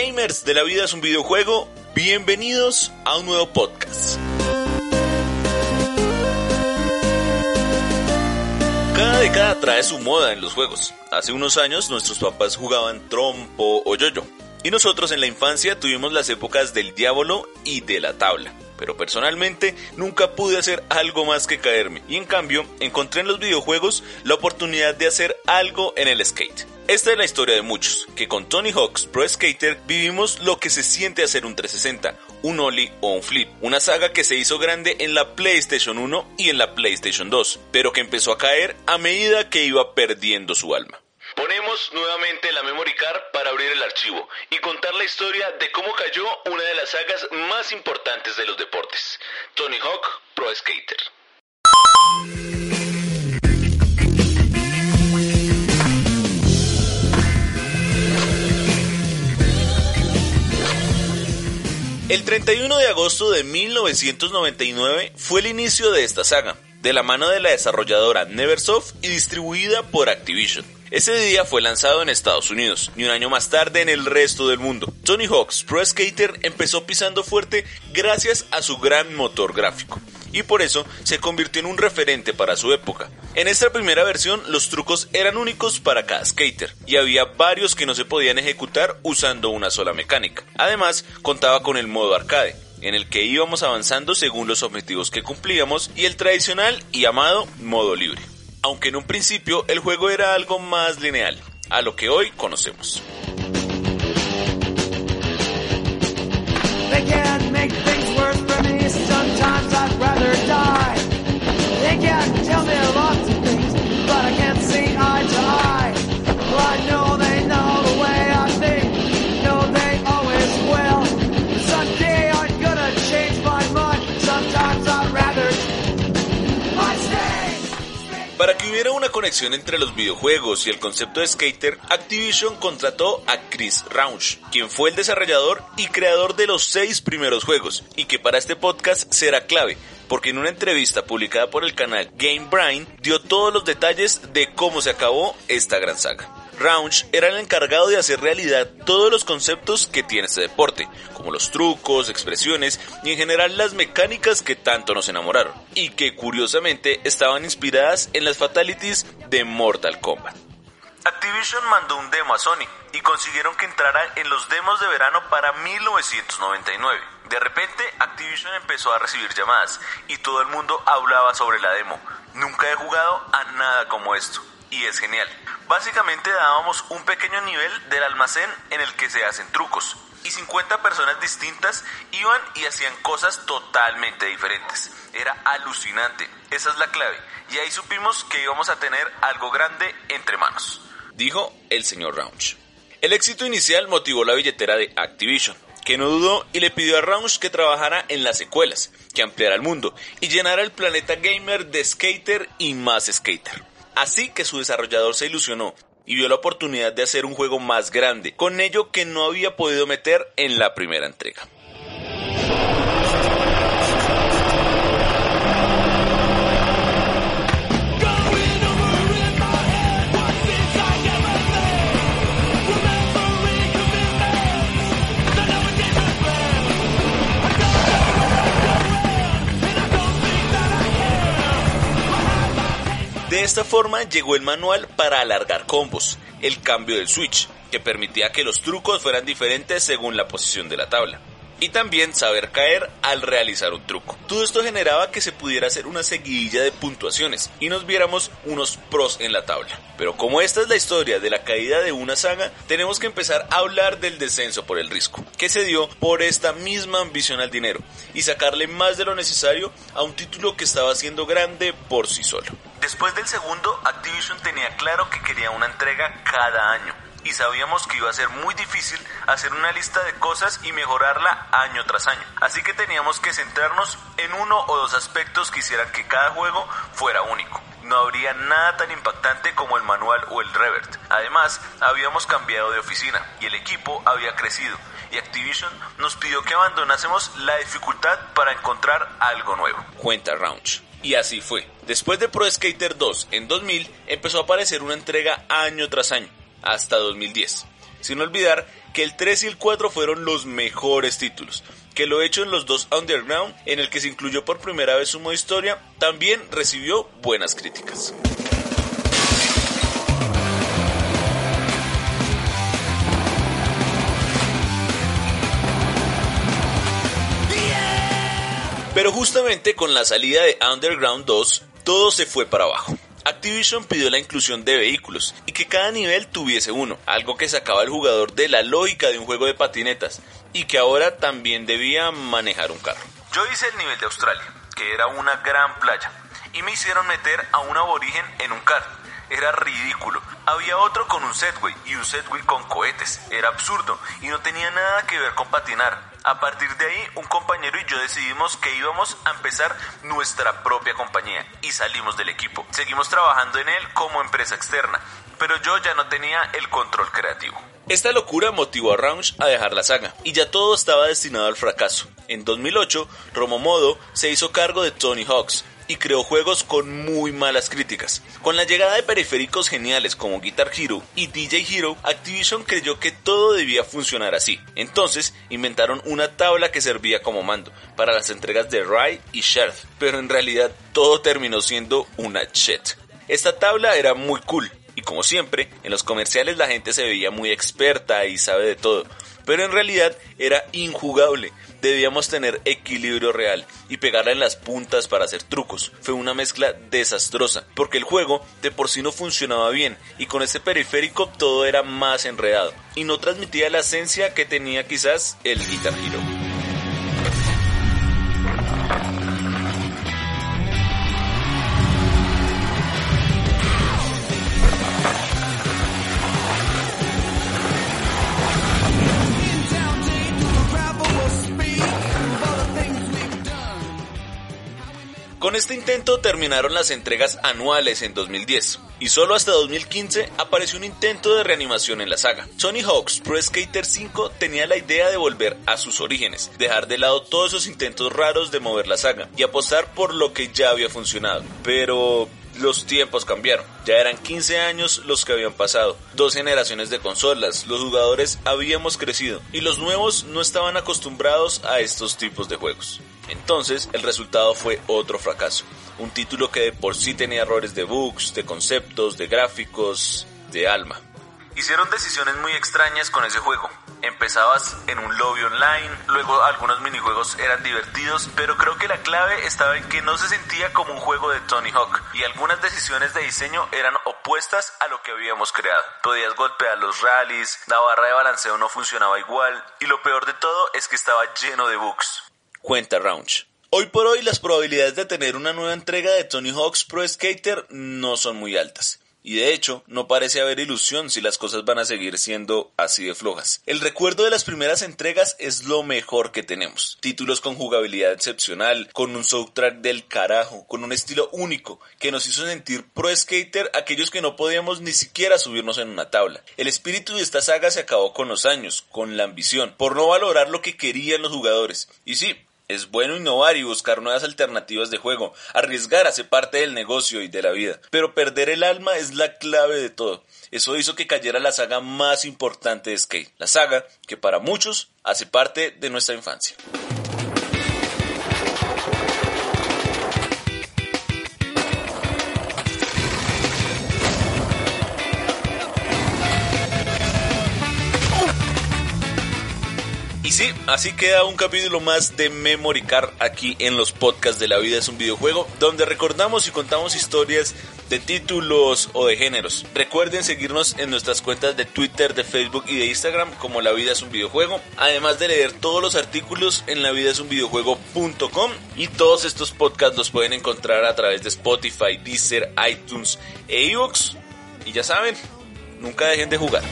Gamers de la vida es un videojuego, bienvenidos a un nuevo podcast. Cada década trae su moda en los juegos. Hace unos años nuestros papás jugaban trompo o yoyo. Y nosotros en la infancia tuvimos las épocas del diablo y de la tabla pero personalmente nunca pude hacer algo más que caerme y en cambio encontré en los videojuegos la oportunidad de hacer algo en el skate. Esta es la historia de muchos, que con Tony Hawk's Pro Skater vivimos lo que se siente hacer un 360, un ollie o un flip, una saga que se hizo grande en la PlayStation 1 y en la PlayStation 2, pero que empezó a caer a medida que iba perdiendo su alma. Ponemos nuevamente la memory card para abrir el archivo y contar la historia de cómo cayó una de las sagas más importantes de los deportes, Tony Hawk Pro Skater. El 31 de agosto de 1999 fue el inicio de esta saga, de la mano de la desarrolladora Neversoft y distribuida por Activision. Ese día fue lanzado en Estados Unidos y un año más tarde en el resto del mundo. Tony Hawk's Pro Skater empezó pisando fuerte gracias a su gran motor gráfico y por eso se convirtió en un referente para su época. En esta primera versión los trucos eran únicos para cada skater y había varios que no se podían ejecutar usando una sola mecánica. Además contaba con el modo arcade en el que íbamos avanzando según los objetivos que cumplíamos y el tradicional y amado modo libre aunque en un principio el juego era algo más lineal, a lo que hoy conocemos. Hubiera una conexión entre los videojuegos y el concepto de skater, Activision contrató a Chris Rauch, quien fue el desarrollador y creador de los seis primeros juegos, y que para este podcast será clave, porque en una entrevista publicada por el canal Game Brain dio todos los detalles de cómo se acabó esta gran saga. Raunch era el encargado de hacer realidad todos los conceptos que tiene este deporte, como los trucos, expresiones y en general las mecánicas que tanto nos enamoraron, y que curiosamente estaban inspiradas en las fatalities de Mortal Kombat. Activision mandó un demo a Sony y consiguieron que entrara en los demos de verano para 1999. De repente, Activision empezó a recibir llamadas y todo el mundo hablaba sobre la demo. Nunca he jugado a nada como esto y es genial. Básicamente dábamos un pequeño nivel del almacén en el que se hacen trucos y 50 personas distintas iban y hacían cosas totalmente diferentes. Era alucinante, esa es la clave y ahí supimos que íbamos a tener algo grande entre manos, dijo el señor Rauch. El éxito inicial motivó la billetera de Activision, que no dudó y le pidió a Rauch que trabajara en las secuelas, que ampliara el mundo y llenara el planeta gamer de skater y más skater. Así que su desarrollador se ilusionó y vio la oportunidad de hacer un juego más grande, con ello que no había podido meter en la primera entrega. Esta forma llegó el manual para alargar combos, el cambio del switch, que permitía que los trucos fueran diferentes según la posición de la tabla y también saber caer al realizar un truco. Todo esto generaba que se pudiera hacer una seguidilla de puntuaciones y nos viéramos unos pros en la tabla. Pero como esta es la historia de la caída de una saga, tenemos que empezar a hablar del descenso por el risco, que se dio por esta misma ambición al dinero y sacarle más de lo necesario a un título que estaba siendo grande por sí solo. Después del segundo, Activision tenía claro que quería una entrega cada año y sabíamos que iba a ser muy difícil hacer una lista de cosas y mejorarla año tras año. Así que teníamos que centrarnos en uno o dos aspectos que hicieran que cada juego fuera único. No habría nada tan impactante como el manual o el revert. Además, habíamos cambiado de oficina y el equipo había crecido y Activision nos pidió que abandonásemos la dificultad para encontrar algo nuevo. Cuenta Raunch. Y así fue. Después de Pro Skater 2 en 2000 empezó a aparecer una entrega año tras año hasta 2010. sin olvidar que el 3 y el 4 fueron los mejores títulos, que lo hecho en los dos Underground, en el que se incluyó por primera vez su modo historia, también recibió buenas críticas. Pero justamente con la salida de Underground 2, todo se fue para abajo. Activision pidió la inclusión de vehículos y que cada nivel tuviese uno, algo que sacaba al jugador de la lógica de un juego de patinetas y que ahora también debía manejar un carro. Yo hice el nivel de Australia, que era una gran playa, y me hicieron meter a un aborigen en un carro. Era ridículo. Había otro con un Segway y un Segway con cohetes. Era absurdo y no tenía nada que ver con patinar. A partir de ahí, un compañero y yo decidimos que íbamos a empezar nuestra propia compañía y salimos del equipo. Seguimos trabajando en él como empresa externa, pero yo ya no tenía el control creativo. Esta locura motivó a Raunch a dejar la saga, y ya todo estaba destinado al fracaso. En 2008, Romomodo se hizo cargo de Tony Hawks, y creó juegos con muy malas críticas. Con la llegada de periféricos geniales como Guitar Hero y DJ Hero, Activision creyó que todo debía funcionar así. Entonces inventaron una tabla que servía como mando para las entregas de Rai y Sheriff, pero en realidad todo terminó siendo una chat. Esta tabla era muy cool, y como siempre, en los comerciales la gente se veía muy experta y sabe de todo, pero en realidad era injugable debíamos tener equilibrio real y pegarla en las puntas para hacer trucos. Fue una mezcla desastrosa, porque el juego de por sí no funcionaba bien y con ese periférico todo era más enredado y no transmitía la esencia que tenía quizás el Guitar Hero. Con este intento terminaron las entregas anuales en 2010 y solo hasta 2015 apareció un intento de reanimación en la saga. Tony Hawk's Pro Skater 5 tenía la idea de volver a sus orígenes, dejar de lado todos esos intentos raros de mover la saga y apostar por lo que ya había funcionado. Pero los tiempos cambiaron. Ya eran 15 años los que habían pasado, dos generaciones de consolas, los jugadores habíamos crecido y los nuevos no estaban acostumbrados a estos tipos de juegos. Entonces, el resultado fue otro fracaso. Un título que de por sí tenía errores de bugs, de conceptos, de gráficos, de alma. Hicieron decisiones muy extrañas con ese juego. Empezabas en un lobby online, luego algunos minijuegos eran divertidos, pero creo que la clave estaba en que no se sentía como un juego de Tony Hawk y algunas decisiones de diseño eran opuestas a lo que habíamos creado. Podías golpear los rallies, la barra de balanceo no funcionaba igual y lo peor de todo es que estaba lleno de bugs cuenta Raunch. Hoy por hoy las probabilidades de tener una nueva entrega de Tony Hawk's Pro Skater no son muy altas. Y de hecho, no parece haber ilusión si las cosas van a seguir siendo así de flojas. El recuerdo de las primeras entregas es lo mejor que tenemos. Títulos con jugabilidad excepcional, con un soundtrack del carajo, con un estilo único, que nos hizo sentir pro skater aquellos que no podíamos ni siquiera subirnos en una tabla. El espíritu de esta saga se acabó con los años, con la ambición, por no valorar lo que querían los jugadores. Y sí, es bueno innovar y buscar nuevas alternativas de juego. Arriesgar hace parte del negocio y de la vida. Pero perder el alma es la clave de todo. Eso hizo que cayera la saga más importante de Skate. La saga que para muchos hace parte de nuestra infancia. Y sí, así queda un capítulo más de Memory Card aquí en los podcasts de La Vida es un videojuego, donde recordamos y contamos historias de títulos o de géneros. Recuerden seguirnos en nuestras cuentas de Twitter, de Facebook y de Instagram como La Vida es un videojuego, además de leer todos los artículos en lavidaesunvideojuego.com y todos estos podcasts los pueden encontrar a través de Spotify, Deezer, iTunes e iVoox. Y ya saben, nunca dejen de jugar.